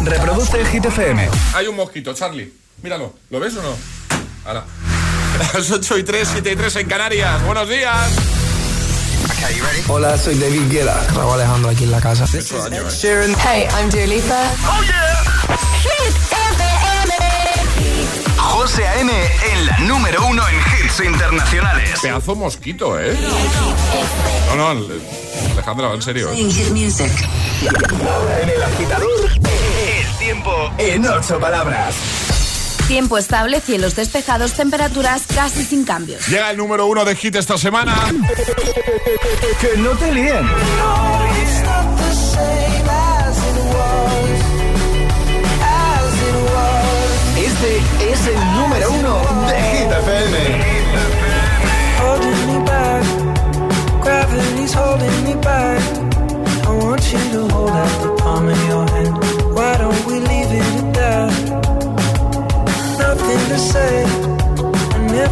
Reproduce Hit FM. Hay un mosquito, Charlie. Míralo. ¿Lo ves o no? Ahora. Las 8 y 3, 7 y 3 en Canarias. Buenos días. Hola, soy David Guetta. Raúl Alejandro aquí en la casa. Sharon. Hey, I'm Dua Lipa. Oh yeah. Hit FM. José A.M. en la número uno en hits internacionales. Pedazo mosquito, ¿eh? No, no, Alejandro, en serio. En el agitador, tiempo en ocho palabras. Tiempo estable, cielos despejados, temperaturas casi sin cambios. Llega el número uno de hit esta semana. que no te líen. Este es el número uno de Hit FM. Holding me back, gravity's holding me back. I want you to hold out the palm of your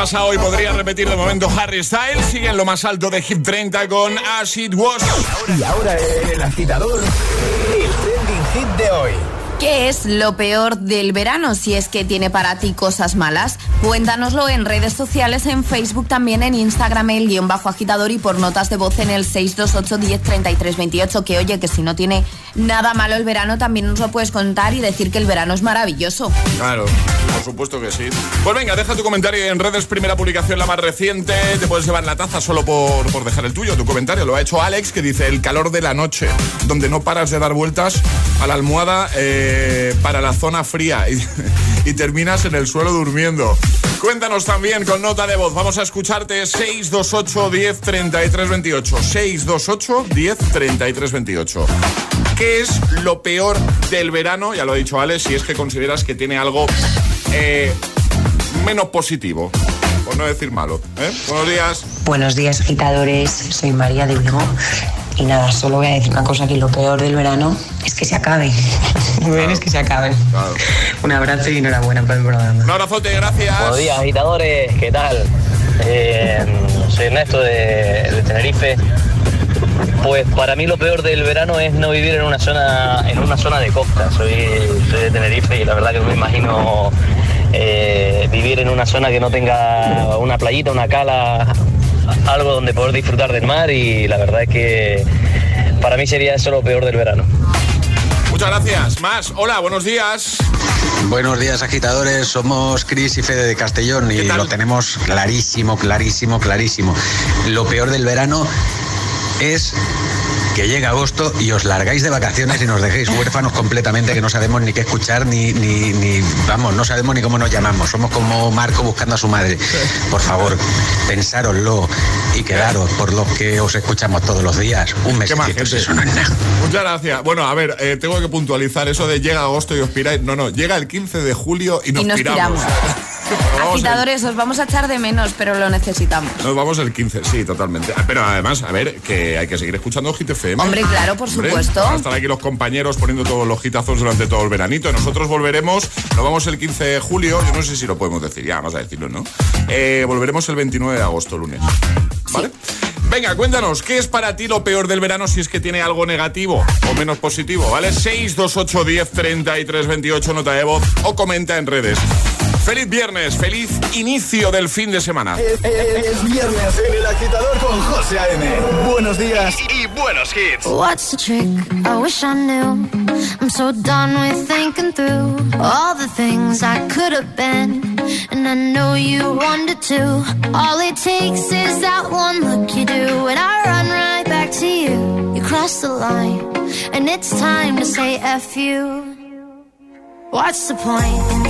As Veremos qué pasa hoy. Podría repetir de momento Harry Styles. Sigue en lo más alto de Hit 30 con As It Was. Y ahora el agitador, el trending hit de hoy. ¿Qué es lo peor del verano? Si es que tiene para ti cosas malas, cuéntanoslo en redes sociales, en Facebook, también en Instagram, el guion bajo agitador y por notas de voz en el 628 10 33 28. Que oye, que si no tiene nada malo el verano, también nos lo puedes contar y decir que el verano es maravilloso. Claro, por supuesto que sí. Pues venga, deja tu comentario en redes, primera publicación, la más reciente. Te puedes llevar la taza solo por, por dejar el tuyo, tu comentario. Lo ha hecho Alex, que dice el calor de la noche, donde no paras de dar vueltas a la almohada eh, para la zona fría y, terminas en el suelo durmiendo. Cuéntanos también con nota de voz. Vamos a escucharte 628 10 33 28. 628 10 33 28. ¿Qué es lo peor del verano? Ya lo ha dicho Alex, si es que consideras que tiene algo eh, menos positivo. Por no decir malo. ¿eh? Buenos días. Buenos días, agitadores. Soy María de Vigo. Y nada, solo voy a decir una cosa, que lo peor del verano es que se acabe. Muy bien, es que se acabe. Claro. Un abrazo y enhorabuena por el programa. Un abrazote, gracias. Buenos días, agitadores, ¿qué tal? Eh, soy Ernesto de, de Tenerife. Pues para mí lo peor del verano es no vivir en una zona, en una zona de costa. Soy, soy de Tenerife y la verdad que me imagino eh, vivir en una zona que no tenga una playita, una cala, algo donde poder disfrutar del mar y la verdad es que para mí sería eso lo peor del verano. Muchas gracias. Más, hola, buenos días. Buenos días, agitadores. Somos Cris y Fede de Castellón y lo tenemos clarísimo, clarísimo, clarísimo. Lo peor del verano es que llega agosto y os largáis de vacaciones y nos dejéis huérfanos completamente que no sabemos ni qué escuchar ni, ni, ni vamos, no sabemos ni cómo nos llamamos. Somos como Marco buscando a su madre. Por favor, pensároslo y quedaros por los que os escuchamos todos los días. Un mes eso no es nada. Muchas gracias. Bueno, a ver, eh, tengo que puntualizar eso de llega agosto y os piráis. No, no, llega el 15 de julio y nos, y nos piramos. Agitadores, os vamos a echar de menos, pero lo necesitamos. Nos vamos el 15, sí, totalmente. Pero además, a ver, que hay que seguir escuchando Hit FM. Hombre, claro, por supuesto. Van a estar aquí los compañeros poniendo todos los hitazos durante todo el veranito. Nosotros volveremos, nos vamos el 15 de julio, yo no sé si lo podemos decir, ya vamos a decirlo, ¿no? Eh, volveremos el 29 de agosto, lunes. ¿Vale? Venga, cuéntanos, ¿qué es para ti lo peor del verano si es que tiene algo negativo o menos positivo? ¿Vale? 628 10 33 28, nota de voz o comenta en redes. Feliz viernes, feliz inicio del fin de semana. Es, viernes en el agitador con José A.M. Buenos días y, buenos hits. What's the trick? I wish I knew. I'm so done with thinking through all the things I could have been. And I know you wanted to. All it takes is that one look you do. And I run right back to you. You cross the line. And it's time to say F you. What's the point in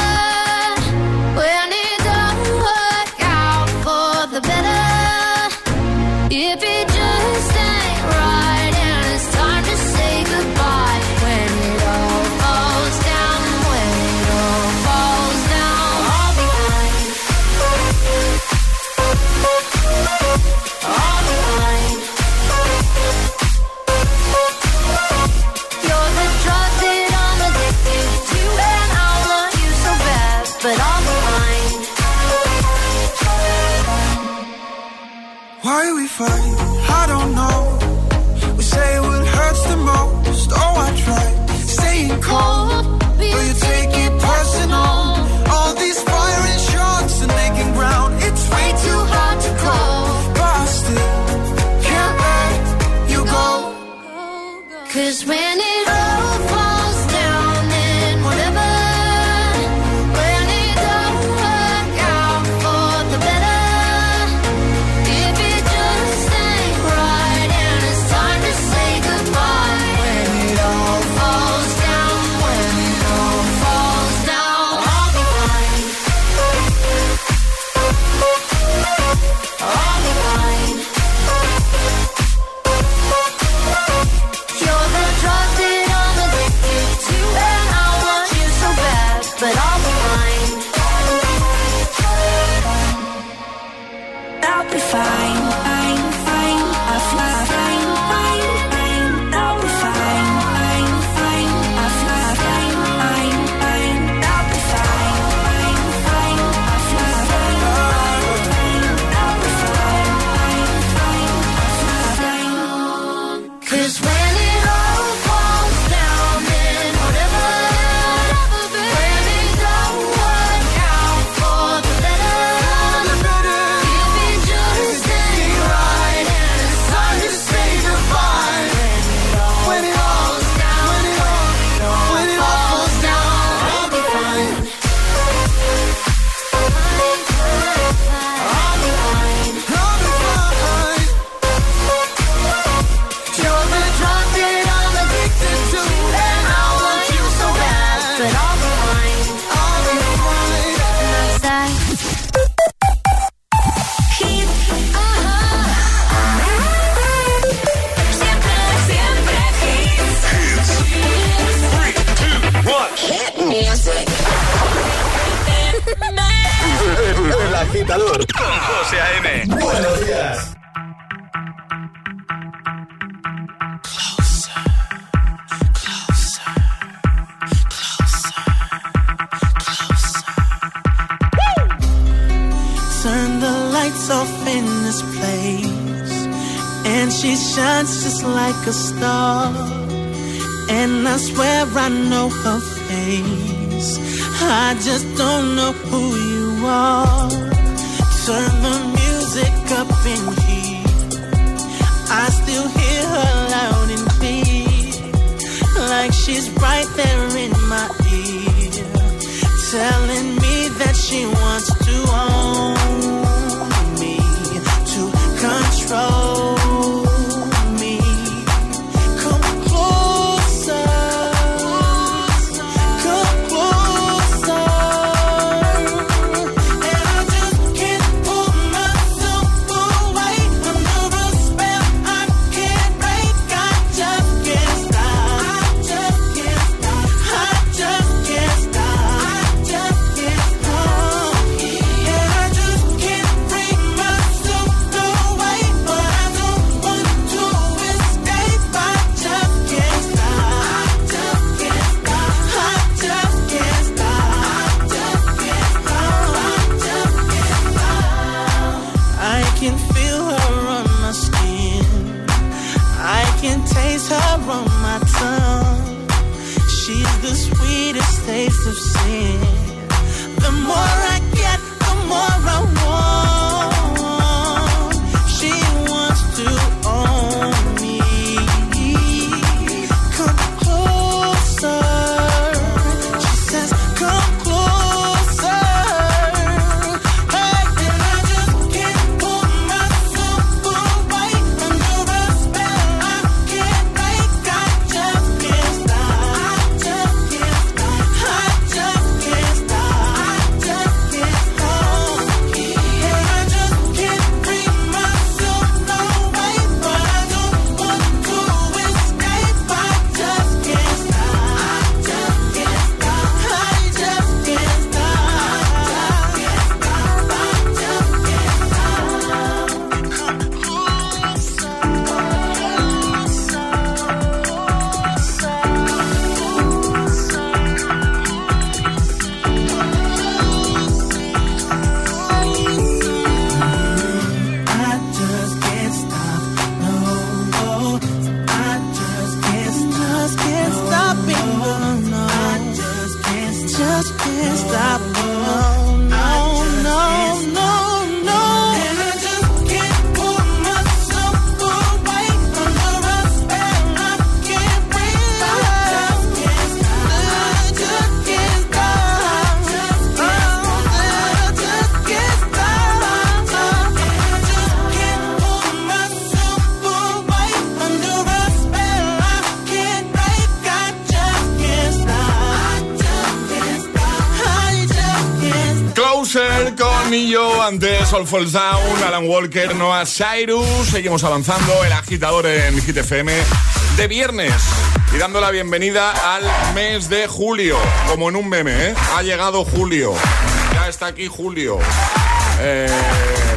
Why we fight? I don't know. We say what hurts the most. Oh, I try staying cold, but you take it personal. El agitador con José A.M. Buenos días. Turn the lights off in this place. And she shines just like a star. And I swear I know her I just don't know who you are. Turn the music up in here. I still hear her loud and clear. Like she's right there in my ear. Telling me that she wants to own All Falls Down, Alan Walker, Noah Cyrus. Seguimos avanzando, el agitador en Hit FM de viernes. Y dando la bienvenida al mes de julio. Como en un meme, ¿eh? Ha llegado julio. Ya está aquí julio. Eh,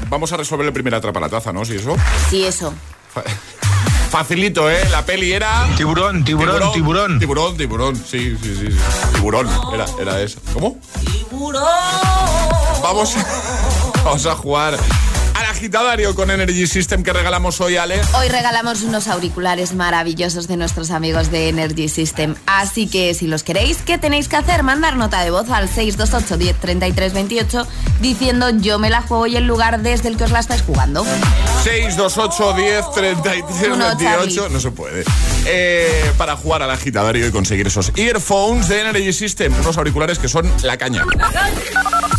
vamos a resolver el primer atrapa la taza, ¿no? Si eso. Sí, eso. Facilito, ¿eh? La peli era. Tiburón, tiburón, tiburón. Tiburón, tiburón, sí, sí, sí. sí. Tiburón, era, era eso. ¿Cómo? Vamos, vamos a jugar al agitadario con Energy System que regalamos hoy, Ale. Hoy regalamos unos auriculares maravillosos de nuestros amigos de Energy System. Así que si los queréis, ¿qué tenéis que hacer? Mandar nota de voz al 628 10 33 28 diciendo yo me la juego y el lugar desde el que os la estáis jugando. 628 10 33 Uno, 28 Charlie. No se puede. Eh, para jugar al agitadario y conseguir esos earphones de Energy System. Unos auriculares que son la caña.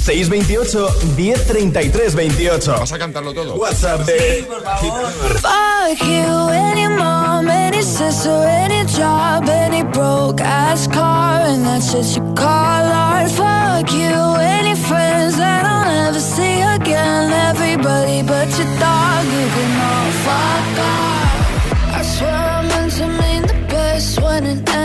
628 1033 28. Vas a cantarlo todo. WhatsApp de Fuck you, any mom, any sister, any job, any broke ass car, and that's just you call art. Fuck you, any friends that I'll never see again. Everybody but your dog, you can all fuck off. I swear I meant to mean the best when it ended.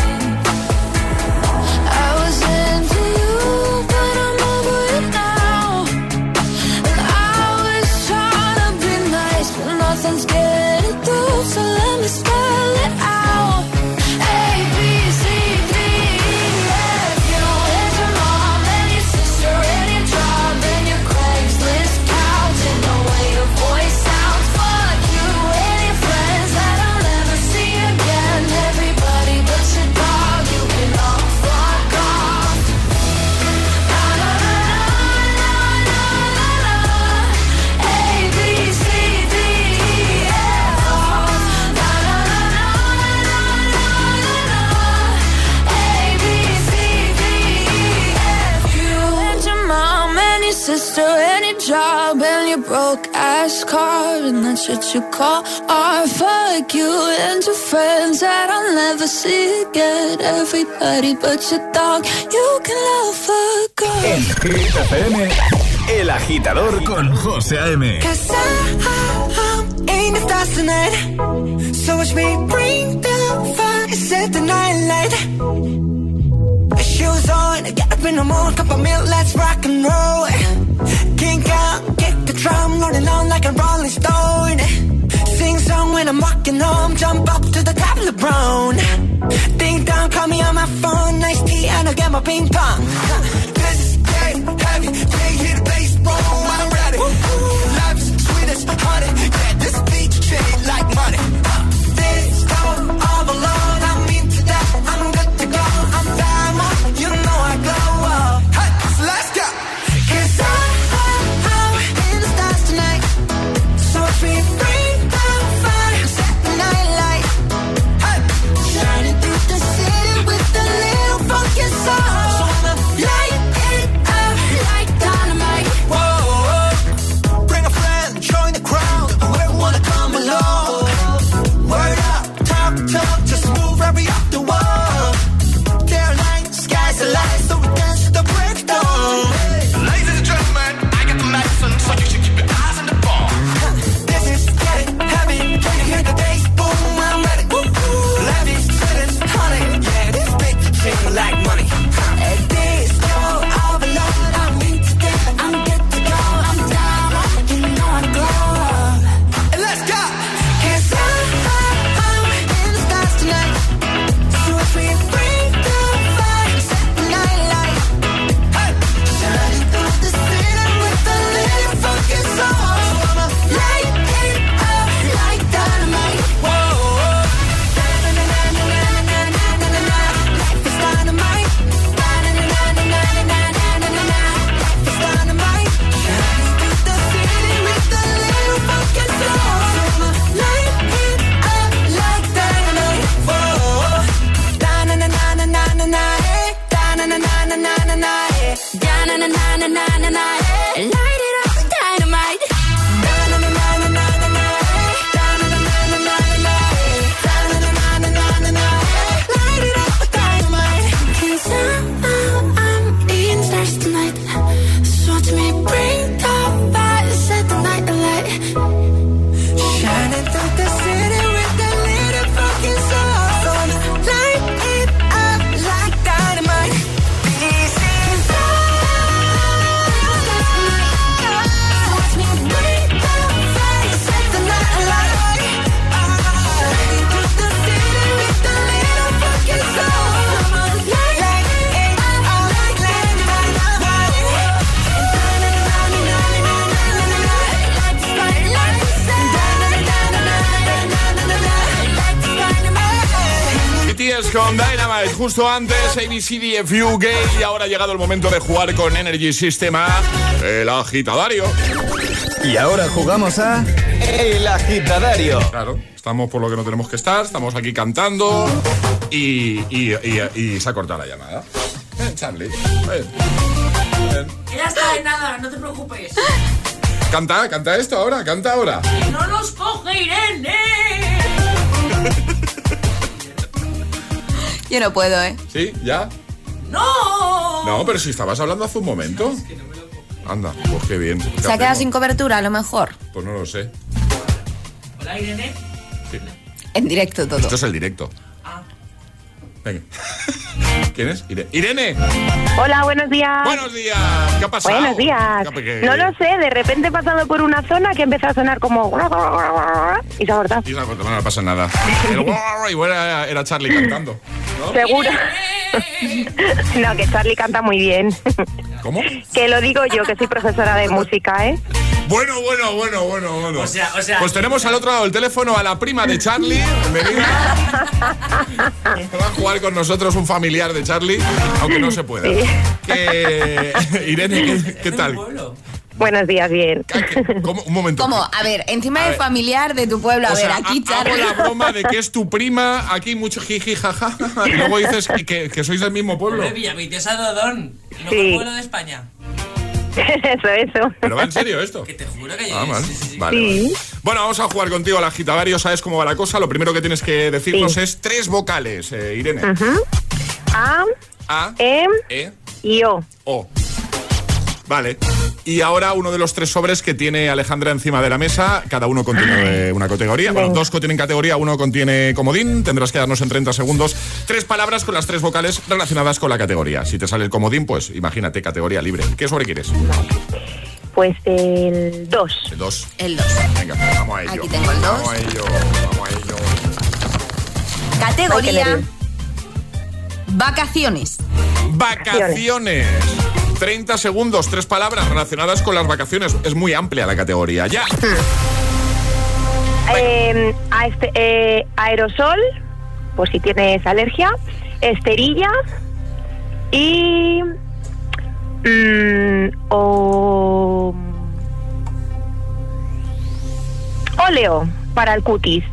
card, and that's what you call art. Fuck you and your friends that I'll never see again. Everybody but your dog, you can love a girl. El Agitador con José A.M. So bring the the night. Shoes on, cup of milk, let's rock and roll. Out a drum, rolling on like a rolling stone. Sing song when I'm walking home, jump up to the top of the brown. Ding dong, call me on my phone, nice tea, and I'll get my ping pong. This day heavy, day hit hear the bass I'm ready. Life's sweet as honey, yeah, this beat you like money. Justo antes, ABCDFU Gay. Y ahora ha llegado el momento de jugar con Energy System A, el agitadario. Y ahora jugamos a El agitadario. Claro, estamos por lo que no tenemos que estar, estamos aquí cantando y, y, y, y se ha cortado la llamada. Ven, Charlie. Ven. Ven. Ya está, de nada, no te preocupes. Canta, canta esto ahora, canta ahora. ¡No nos coge Irene! Yo no puedo, ¿eh? ¿Sí? ¿Ya? ¡No! No, pero si estabas hablando hace un momento. Anda, pues qué bien. ¿Qué Se ha quedado sin cobertura, a lo mejor. Pues no lo sé. Hola, Irene. En directo todo. Esto es el directo. Venga. ¿Quién es? Ire- Irene. Hola, buenos días. Buenos días. ¿Qué ha pasado? Buenos días. ¿Qué- qué- No lo sé, de repente he pasado por una zona que empezó a sonar como... Y se ha cortado. Y se ha cortado, no, no pasa nada. El guau, igual era, era Charlie cantando. ¿no? Seguro. No, que Charlie canta muy bien. ¿Cómo? Que lo digo yo, que soy profesora de música, ¿eh? Bueno, bueno, bueno, bueno, bueno. O sea, o sea- Pues tenemos al otro lado del teléfono a la prima de Charlie. Bienvenida. Va a jugar con nosotros un familiar de Charlie, aunque no se pueda. Sí. Que... Irene, ¿qué, qué tal? Buenos días, bien. ¿Cómo? Un momento. ¿Cómo? A ver, encima A de ver. familiar de tu pueblo. A O ver, sea, aquí hago Charlie. la broma de que es tu prima, aquí mucho jiji, jaja, y luego dices que, que- que sois del mismo pueblo. Hombre, Villaviciosa Dodón. El mejor Sí. pueblo de España. Eso, eso. ¿Pero va en serio esto? Que te juro que Ah, sí, vale. sí. Vale, Sí. vale. Bueno, vamos a jugar contigo al agitadario. ¿Sabes cómo va la cosa? Lo primero que tienes que decirnos Sí. es tres vocales, eh, Irene. A, A, E E, y O. O. Vale. Y ahora uno de los tres sobres que tiene Alejandra encima de la mesa. Cada uno contiene una categoría. Bueno, dos contienen categoría, uno contiene comodín. Tendrás que darnos en 30 segundos tres palabras con las tres vocales relacionadas con la categoría. Si te sale el comodín, pues imagínate, categoría libre. ¿Qué sobre quieres? Pues el 2. El 2. El 2. Venga, vamos a ello. Aquí tengo el dos. Vamos a ello, vamos a ello. Categoría. Vacaciones. Vacaciones. 30 segundos, tres palabras relacionadas con las vacaciones. Es muy amplia la categoría. Ya. Eh, a este, eh, aerosol, por si tienes alergia. Esterilla. Y. mm, o. Óleo para el cutis.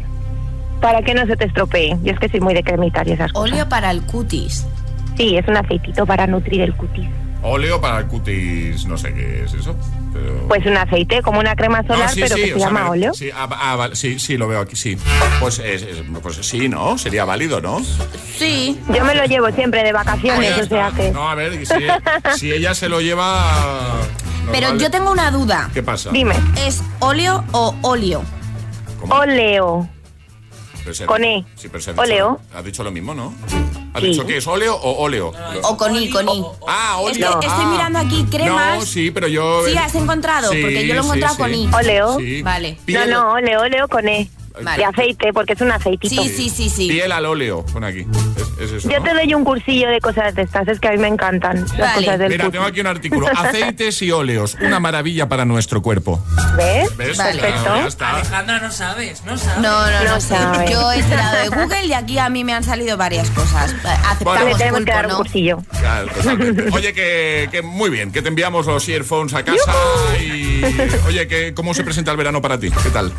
Para que no se te estropee. Yo es que soy muy de cremitar y esas cosas. Óleo para el cutis. Sí, es un aceitito para nutrir el cutis. Óleo para el cutis, no sé qué es eso. Pero... Pues un aceite, como una crema No, solar, sí, pero sí, que se sea, llama me- óleo. Sí, ah, ah, vale, sí, sí, lo veo aquí, sí. Pues, es- es- pues sí, ¿no? Sería válido, ¿no? Sí. Yo me lo llevo siempre de Pues vacaciones, o sea que. No, a ver, si, si ella se lo lleva... Pero yo tengo una duda. ¿Qué pasa? Dime, ¿Es óleo o óleo? ¿Cómo? óleo. Con E. Sí, pero se ha dicho, Óleo. Has dicho lo mismo, ¿no? ¿Has Sí. dicho que es óleo o óleo? O con I, con I. Ah, Es que óleo. estoy Ah. mirando aquí cremas. No, sí, pero yo... Sí, has encontrado, Sí, porque yo lo he encontrado sí. con I. Óleo. Sí. Vale. No, no, óleo, óleo con E. Vale. De aceite, porque es un aceitito. Sí, sí, sí, sí. Piel al óleo, pon aquí. Es, es eso, Yo ¿no? te doy un cursillo de cosas de estas, es que a mí me encantan las Vale. cosas del Mira, tengo aquí un artículo. Aceites y óleos, una maravilla para nuestro cuerpo. ¿Ves? ¿Ves? Vale. Perfecto. Ya está. Alejandra, no sabes, no sabes. No, no, no, No sé. sabe. Yo he tirado de Google y aquí a mí me han salido varias cosas. Le Aceptamos tenemos que dar un ¿no? cursillo. Claro, totalmente. Oye, que, que muy bien, que te enviamos los earphones a casa y... Oye, que, ¿cómo se presenta el verano para ti? ¿Qué tal?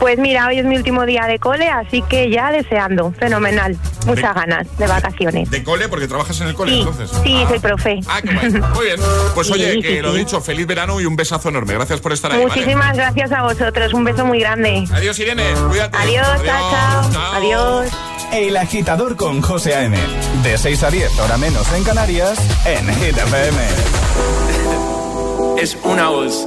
Pues mira, hoy es mi último día de cole, así que ya deseando. Fenomenal. Muchas ganas de vacaciones. ¿De cole? Porque trabajas en el cole, Sí, entonces. sí, Ah. soy profe. Ah, qué bueno. Muy bien. Pues Sí, oye, sí, que lo sí. dicho, feliz verano y un besazo enorme. Gracias por estar ahí. ¿vale? Muchísimas gracias a vosotros. Un beso muy grande. Adiós, Irene. Cuídate. Adiós, chao, chao. Adiós. El agitador con José A.M. De 6 a 10, hora menos en Canarias, en Hit FM. es una voz.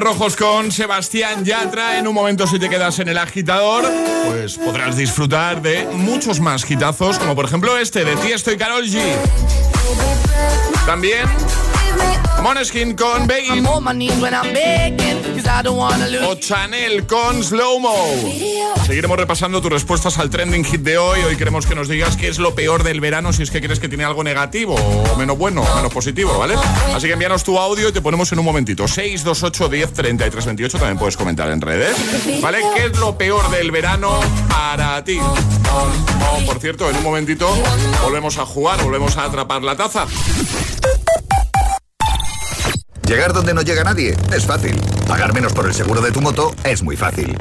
Rojos con Sebastián Yatra. En un momento, si te quedas en el agitador, pues podrás disfrutar de muchos más hitazos, como por ejemplo este de Tiesto y Karol G. También Moneskin con Begging. O Chanel con Slow Mo. Seguiremos repasando tus respuestas al trending hit de hoy. Hoy queremos que nos digas qué es lo peor del verano, si es que crees que tiene algo negativo o menos bueno, o menos positivo, ¿vale? Así que envíanos tu audio y te ponemos en un momentito. 628 10 33 28. También puedes comentar en redes. ¿Vale? ¿Qué es lo peor del verano para ti? Oh, por cierto, en un momentito volvemos a jugar, volvemos a atrapar la taza. Llegar donde no llega nadie es fácil. Pagar menos por el seguro de tu moto es muy fácil.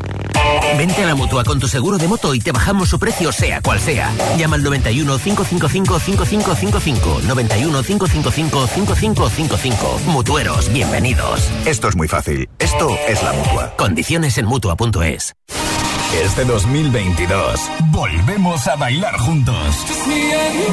Vente a la mutua con tu seguro de moto y te bajamos su precio, sea cual sea. Llama al 91 555 5555. 91 555 5555. Mutueros, bienvenidos. Esto es muy fácil. Esto es la mutua. Condiciones en mutua.es. Este 2022 volvemos a bailar juntos.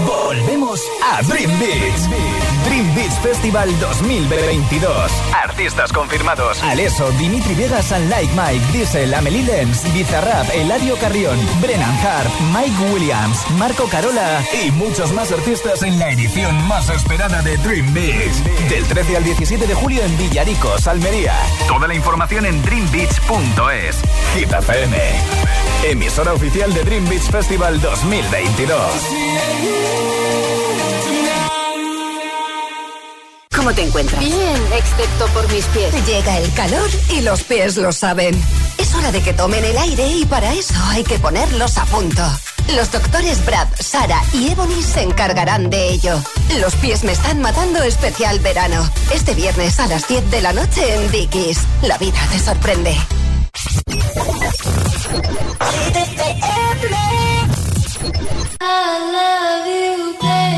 Volvemos a Dream Beach. Dream Beach Festival 2022. Artistas confirmados: Aleso, Dimitri Vegas and Like Mike, Diesel, Amelie Lenz, Bizarrap, Eladio Carrión, Brennan Hart, Mike Williams, Marco Carola y muchos más artistas en la edición más esperada de Dream Beach. Del 13 al 17 de julio en Villaricos, Almería. Toda la información en dreambeach.es. Hit FM. Emisora oficial de Dream Beach Festival 2022. ¿Cómo te encuentras? Bien, excepto por mis pies. Llega el calor y los pies lo saben. Es hora de que tomen el aire y para eso hay que ponerlos a punto. Los doctores Brad, Sara y Ebony se encargarán de ello. Los pies me están matando especial verano. Este viernes a las 10 de la noche en Dickies. La vida te sorprende. I love you, baby,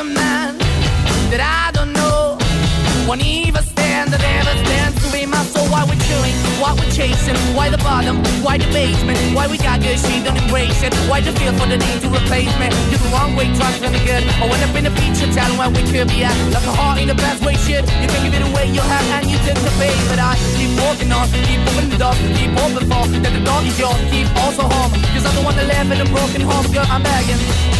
A man that I don't know. Won't even stand, that ever stands to be my soul. Why we're chilling, why we're chasing, why the bottom, why the basement, why we got good, she don't embrace it. Why the feel for the need to replace me? You're the wrong way, trying to be good. I went up in the feature, telling where we could be at. Like a heart in the best way, shit. You can give it away, you have, and you take the bait. But I keep walking on, keep moving the door, keep open for that the door is yours, keep also home. Cause I'm the one that live in a broken home, girl, I'm begging.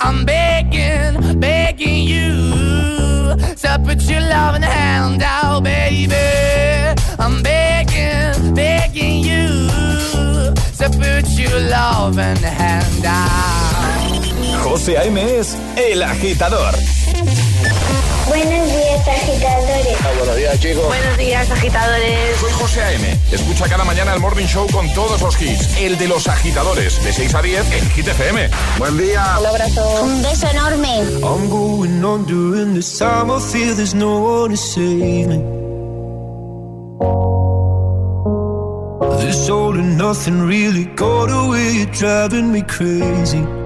I'm begging, begging you to put your loving hand out, baby. I'm begging, begging you to put your loving hand out. José A.M. es El Agitador. Buenos días, agitadores. buenos días, chicos. Buenos días, agitadores. Soy José A.M. Escucha cada mañana el Morning Show con todos los hits. El de los agitadores, de 6 a 10 en Hit FM. Buen día. Un abrazo. Un beso enorme. I'm going on during this time. I feel there's no one to save me. This all and nothing really got away. You're driving me crazy.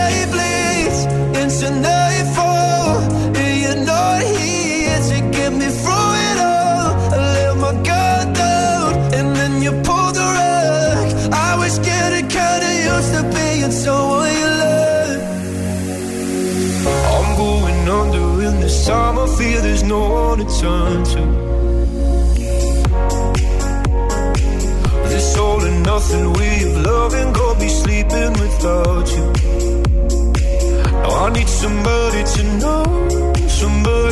to. This all and nothing of loving, go be sleeping without you. Now I need somebody to know, somebody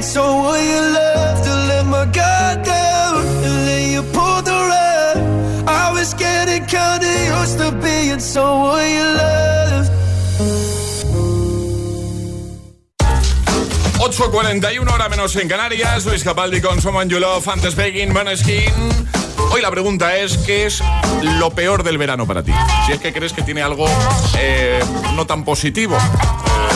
to being someone you love. To let my guard down and then you pulled the rug. I was getting kinda used to being someone you love. 8.41 hora menos en Canarias. Luis Capaldi con Someone You Love, antes Begging, Maneskin. Hoy la pregunta es, ¿qué es lo peor del verano para ti? Si es que crees que tiene algo eh, no tan positivo. Eh,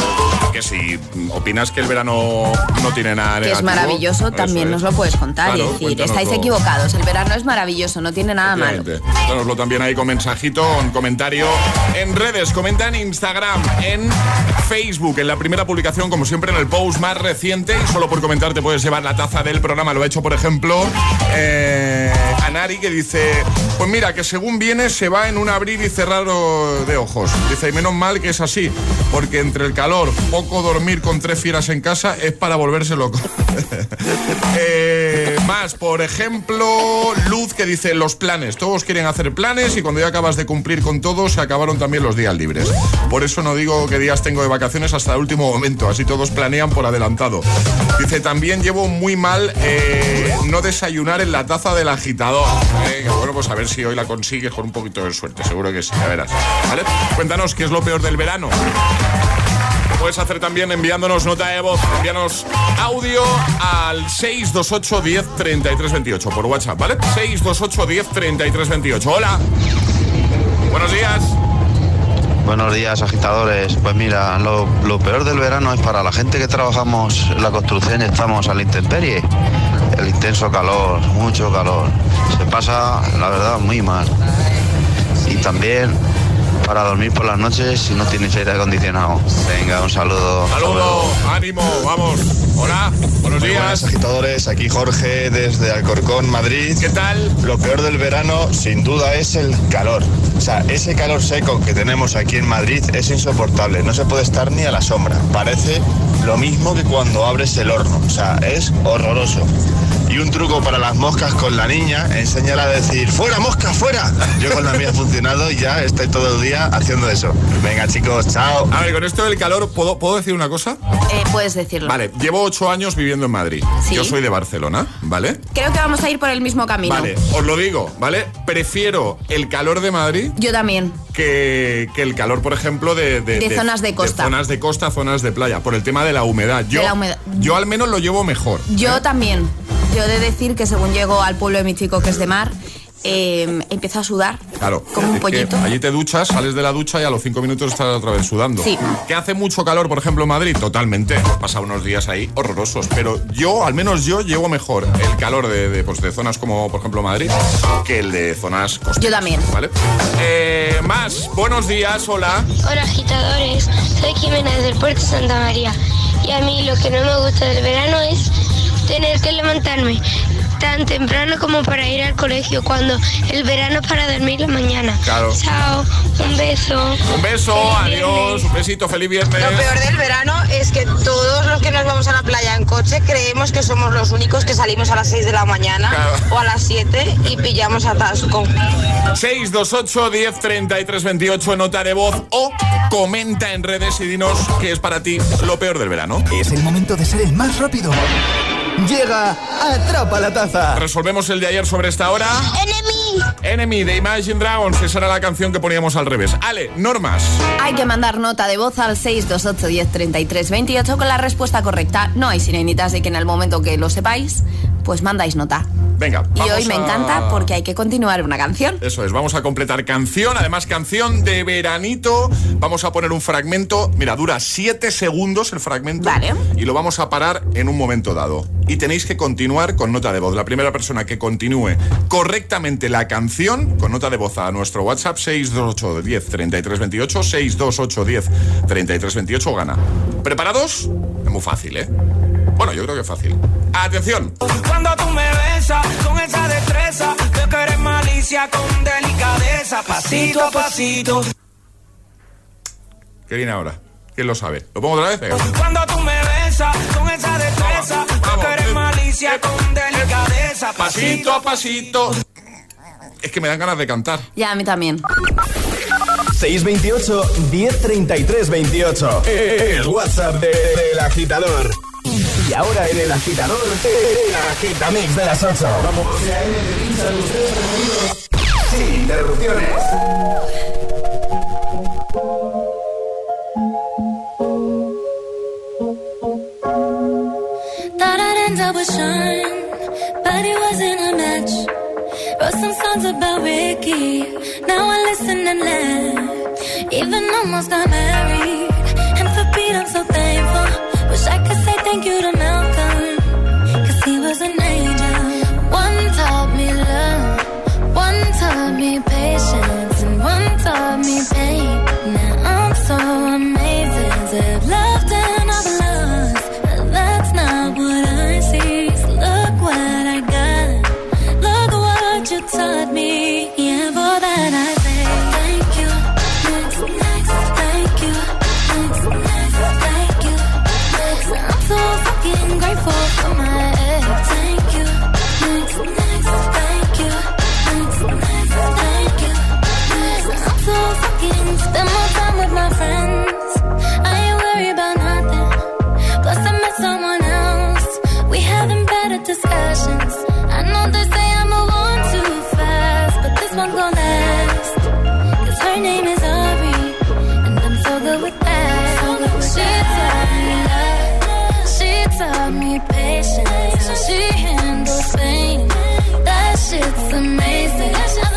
que si opinas que el verano no tiene nada Que negativo. es maravilloso, también es. nos lo puedes contar Claro, y decir, estáis equivocados, el verano es maravilloso, no tiene nada malo. Cuéntanoslo también ahí con mensajito, con comentario en redes, comenta en Instagram, en Facebook, en la primera publicación, como siempre, en el post más reciente. Y solo por comentar te puedes llevar la taza del programa. Lo ha hecho, por ejemplo, eh, Anari, que dice: Pues mira, que según viene se va en un abrir y cerrar de ojos. Dice, y menos mal que es así, porque entre el calor, poco dormir con tres fieras en casa es para volverse loco. Eh, más, por ejemplo, Luz que dice los planes. Todos quieren hacer planes y cuando ya acabas de cumplir con todo, se acabaron también los días libres. Por eso no digo qué días tengo de vacaciones hasta el último momento. Así todos planean por adelantado. Dice, también llevo muy mal eh, no desayunar en la taza del agitador. Bueno, pues a ver si hoy la consigues con un poquito de suerte. Seguro que sí, ya verás. ¿Vale? Cuéntanos qué es lo peor del verano. Puedes hacer también enviándonos nota de voz, envíanos audio al 628 10 33 28 por WhatsApp, ¿vale? 628 10 33 28. Hola. Buenos días. Buenos días, agitadores. Pues mira, lo, peor del verano es para la gente que trabajamos en la construcción estamos a la intemperie. El intenso calor, mucho calor. Se pasa, la verdad, muy mal. Y también para dormir por las noches si no tienes aire acondicionado. Venga, un saludo. Saludo, ánimo, vamos. Hola, buenos Muy buenas, días. agitadores. Aquí Jorge desde Alcorcón, Madrid. ¿Qué tal? Lo peor del verano, sin duda, es el calor. O sea, ese calor seco que tenemos aquí en Madrid es insoportable. No se puede estar ni a la sombra. Parece lo mismo que cuando abres el horno. O sea, es horroroso. Y un truco para las moscas con la niña, enséñala a decir, fuera mosca, fuera. Yo con la mía ha funcionado y ya estoy todo el día haciendo eso. Venga chicos, chao. A ver, con esto del calor, ¿puedo, ¿puedo decir una cosa? Eh, puedes decirlo. Vale, llevo ocho años viviendo en Madrid. Sí. Yo soy de Barcelona, ¿vale? Creo que vamos a ir por el mismo camino. Vale, os lo digo, ¿vale? Prefiero el calor de Madrid Yo también. que, que el calor, por ejemplo, de, De zonas de costa. zonas de costa, zonas de playa, por el tema de la humedad. Yo, De la humedad. yo al menos lo llevo mejor. Yo también. Yo he de decir que según llego al pueblo de mi chico que es de mar, eh, empiezo a sudar. Claro, Como un pollito. allí te duchas, sales de la ducha y a los cinco minutos estás otra vez sudando. Sí. ¿Que hace mucho calor, por ejemplo, en Madrid? Totalmente. He pasado unos días ahí horrorosos. Pero yo, al menos yo, llevo mejor el calor de, de, pues, de zonas como, por ejemplo, Madrid que el de zonas costeras. Yo también. ¿Vale? Eh, más, buenos días, hola. Hola agitadores, soy Jimena del Puerto Santa María y a mí lo que no me gusta del verano es tener que levantarme tan temprano como para ir al colegio cuando el verano es para dormir la mañana. Claro. Chao, un beso. Un beso, adiós, un besito, feliz viernes. Lo peor del verano es que todos los que nos vamos a la playa en coche creemos que somos los únicos que salimos a las 6 de la mañana o a las 7 y pillamos atasco. 628 10 33 28 nota de voz o comenta en redes y dinos qué es para ti lo peor del verano. Es el momento de ser el más rápido. Llega Atrapa la Taza. Resolvemos el de ayer sobre esta hora. Enemy. Enemy de Imagine Dragons. Esa era la canción que poníamos al revés. Ale, normas. Hay que mandar nota de voz al 628 10 33 28 con la respuesta correcta. No hay sirenitas de que en el momento que lo sepáis, pues mandáis nota. Venga, Y vamos hoy me a- encanta porque hay que continuar una canción. Eso es, vamos a completar canción, además canción de veranito. Vamos a poner un fragmento, mira, dura 7 segundos el fragmento. Vale. Y lo vamos a parar en un momento dado. Y tenéis que continuar con nota de voz. La primera persona que continúe correctamente la canción, con nota de voz a nuestro WhatsApp 628 10 33 28, 628 10 33 28 gana. ¿Preparados? Es muy fácil, ¿eh? Bueno, yo creo que es fácil. Atención. Cuando tú me besas con esa destreza, veo que eres malicia con delicadeza, pasito a pasito. ¿Qué viene ahora? ¿Quién lo sabe? ¿Lo pongo otra vez? Venga. Cuando tú me besas con esa destreza, veo que eres malicia con delicadeza, Pasito a pasito. Es que me dan ganas de cantar. Ya, a mí también. 628 1033 28. El WhatsApp de- del agitador. Y ahora en el agitador, el agitamix de las 8. Vamos. Sin interrupciones. Match. Wrote some songs about Ricky, now I listen and laugh. Even almost got married, and I'm so thankful. Thank you to Malcolm, cause he was an angel. One taught me love, one taught me taught me patience, she handles pain. That shit's amazing.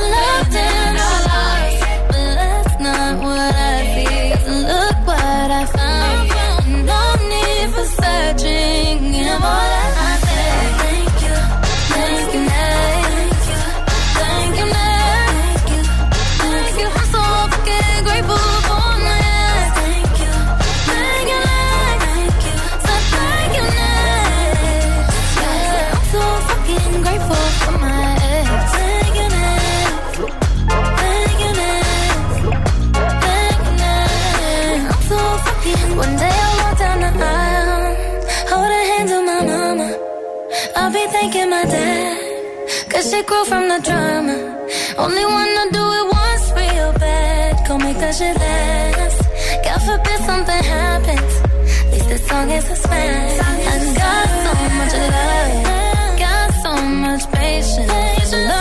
Cause she from the drama. Only wanna do it once real bad, go make that shit last. God forbid something happens, at least this song is a smash. I got so much love, got so much patience.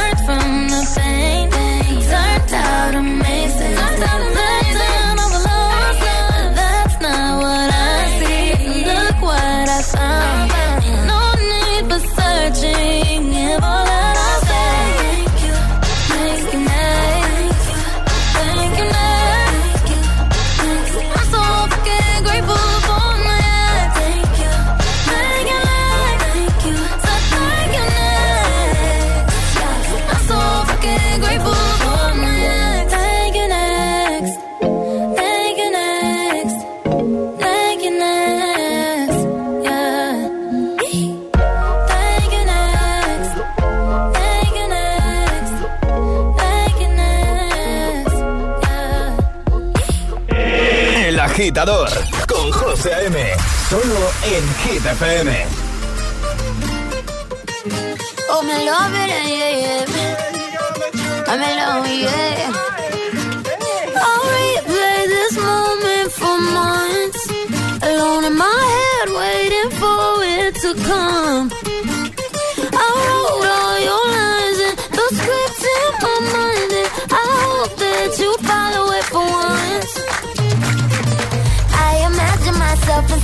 con José M. Solo en Hit I'm oh, Alone in my head, waiting for it to come.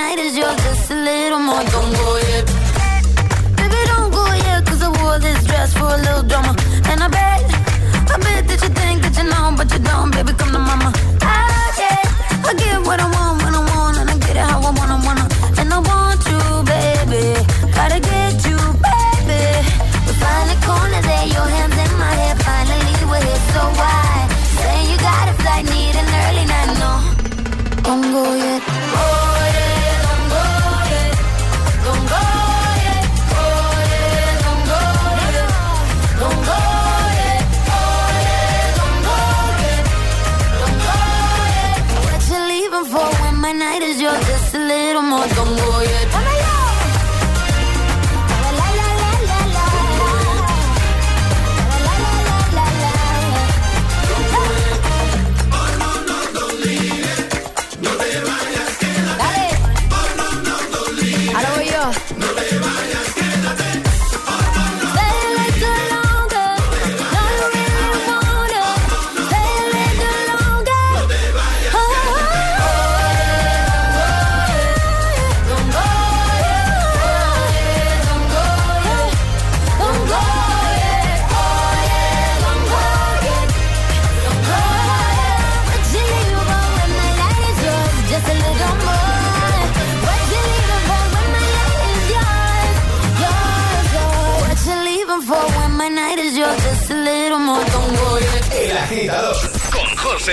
night is yours, just a little more. Don't go yet. Baby, don't go yet, cause I wore this dress for a little drama. And I bet, I bet that you think that you know, but you don't, baby, come to mama. I get, I get what I want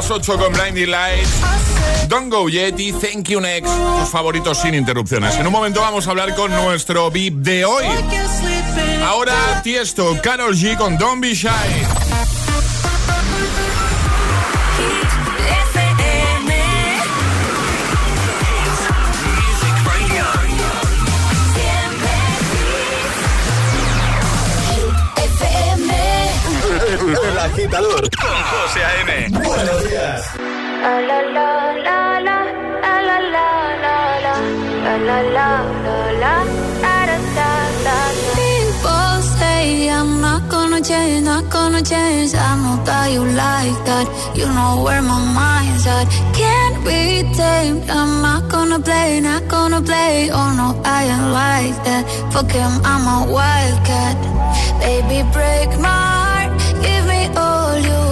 Las 8 con Blinding Lights. Don't Go Yeti, Thank You Next. Tus favoritos sin interrupciones. En un momento vamos a hablar con nuestro VIP de hoy. Ahora Tiesto, Carol G con Don't Be Shy. con José A.M. Buenos días. I'm not gonna change, not gonna change. I know that you like that. You know where my mind's at. Can't be tamed. I'm not gonna play, not gonna play. Oh no, I ain't like that. Fuck him, I'm a wildcat. Baby, break my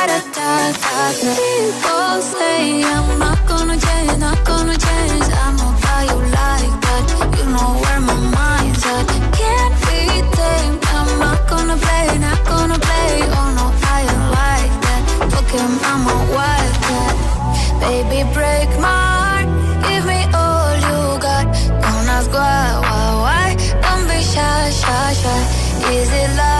People say I'm not gonna change, not gonna change. I know that you like that. You know where my mind's at. Can't. I'm not gonna play, not gonna play. Oh no, like that. I'm. Baby, break my heart. Give me all you got. Is it love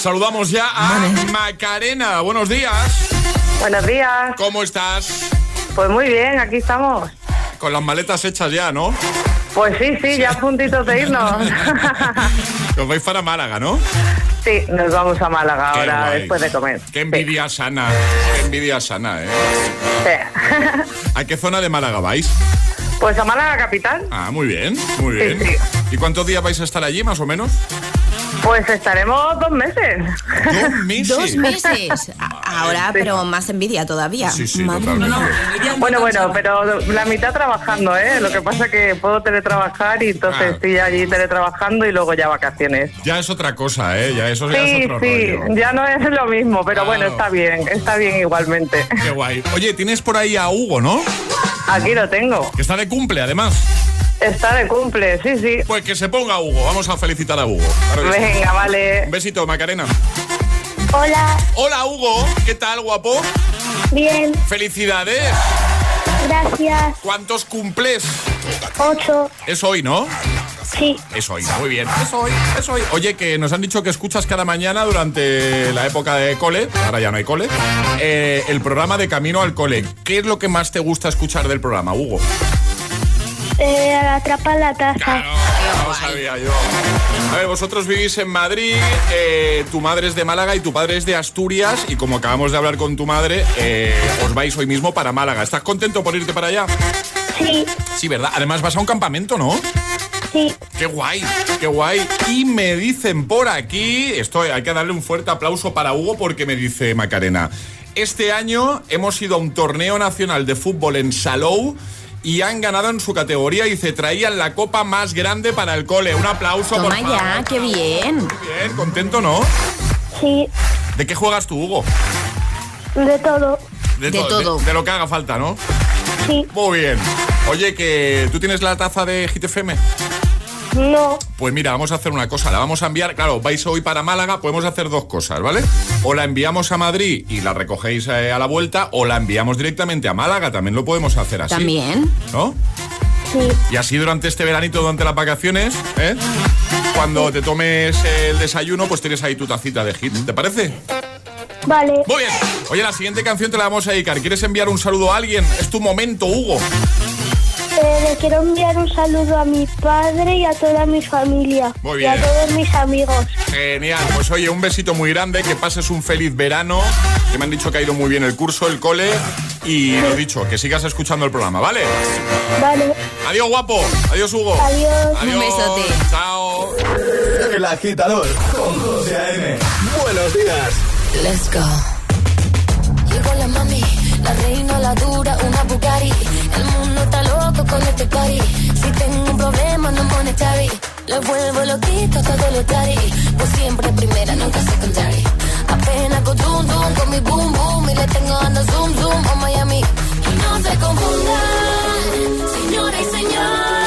Saludamos ya a Macarena. Buenos días. Buenos días. ¿Cómo estás? Pues muy bien, aquí estamos. Con las maletas hechas ya, ¿no? Pues sí, sí, ya a puntitos de irnos. Os vais para Málaga, ¿no? Sí, nos vamos a Málaga Qué ahora guay. después de comer. Qué envidia sana. Qué envidia sana, ¿eh? Sí. ¿A qué zona de Málaga vais? Pues a Málaga capital. Ah, muy bien, muy bien. ¿Y cuántos días vais a estar allí, más o menos? Pues estaremos dos meses. Dos meses. Dos meses. A- Ahora, pero más envidia todavía. Sí, sí, totalmente. mía. Bueno, bueno, pero la mitad trabajando, ¿eh? Lo que pasa es que puedo teletrabajar y entonces Ah. estoy allí teletrabajando y luego ya vacaciones. Ya es otra cosa, ¿eh? Ya eso ya es Sí, otro sí, rollo. ya no es lo mismo, pero bueno, está bien, está bien igualmente. Qué guay. Oye, tienes por ahí a Hugo, ¿no? Aquí lo tengo. Que está de cumple, además. Está de cumple, sí, sí. Pues que se ponga Hugo. Vamos a felicitar a Hugo. Claro que sí. Venga, vale. Un besito, Macarena. Hola, Hola, Hugo. ¿Qué tal, guapo? bien, Felicidades. gracias. ¿Cuántos cumples? Ocho, Es hoy, ¿no? Sí, Es hoy, muy bien. Es hoy, es hoy. Oye, que nos han dicho que escuchas cada mañana durante la época de cole, ahora ya no hay cole, eh, el programa de Camino al Cole. ¿Qué es lo que más te gusta escuchar del programa, Hugo? eh, atrapa la taza. No sabía yo. A ver, vosotros vivís en Madrid, eh, tu madre es de Málaga y tu padre es de Asturias y como acabamos de hablar con tu madre, eh, os vais hoy mismo para Málaga. ¿Estás contento por irte para allá? Sí, Sí, ¿verdad? Además vas a un campamento, ¿no? Sí, Qué guay, qué guay. Y me dicen por aquí, esto hay que darle un fuerte aplauso para Hugo porque me dice Macarena, este año hemos ido a un torneo nacional de fútbol en Salou y han ganado en su categoría y se traían la copa más grande para el cole. Un aplauso, por Toma favor. ya, qué bien. Bien, contento, ¿no? sí, ¿De qué juegas tú, Hugo? de todo. De to- todo. De, lo que haga falta, ¿no? Sí, Muy bien. Oye, que tú tienes la taza de GTFM. No. Pues mira, vamos a hacer una cosa. La vamos a enviar. Claro, vais hoy para Málaga. Podemos hacer dos cosas, ¿vale? O la enviamos a Madrid y la recogéis eh, a la vuelta, o la enviamos directamente a Málaga. También lo podemos hacer así. También. ¿No? Sí. Y así durante este veranito, durante las vacaciones, ¿eh? Cuando te tomes el desayuno, pues tienes ahí tu tacita de hit. ¿Te parece? Vale. Muy bien. Oye, la siguiente canción te la vamos a dedicar. ¿Quieres enviar un saludo a alguien? Es tu momento, Hugo. Eh, le quiero enviar un saludo a mi padre y a toda mi familia. Muy Y a bien. todos mis amigos. Genial. Pues oye, un besito muy grande, que pases un feliz verano, que me han dicho que ha ido muy bien el curso, el cole, y lo dicho, que sigas escuchando el programa, ¿vale? Vale. Adiós, guapo. Adiós, Hugo. Adiós. Adiós. Un besote. Chao. El agitador con José A.M. Buenos días. Let's go. Llegó la mami, la reina, la dura, una Bugatti. El mundo está loco con este party. Si tengo un problema, no monetary. Le vuelvo loquito todo lo daddy. Pues siempre primera, nunca secondary. Apenas con zoom zoom, con mi boom boom. Y le tengo ando zoom zoom a Miami. Y no se confundan, señores y señores.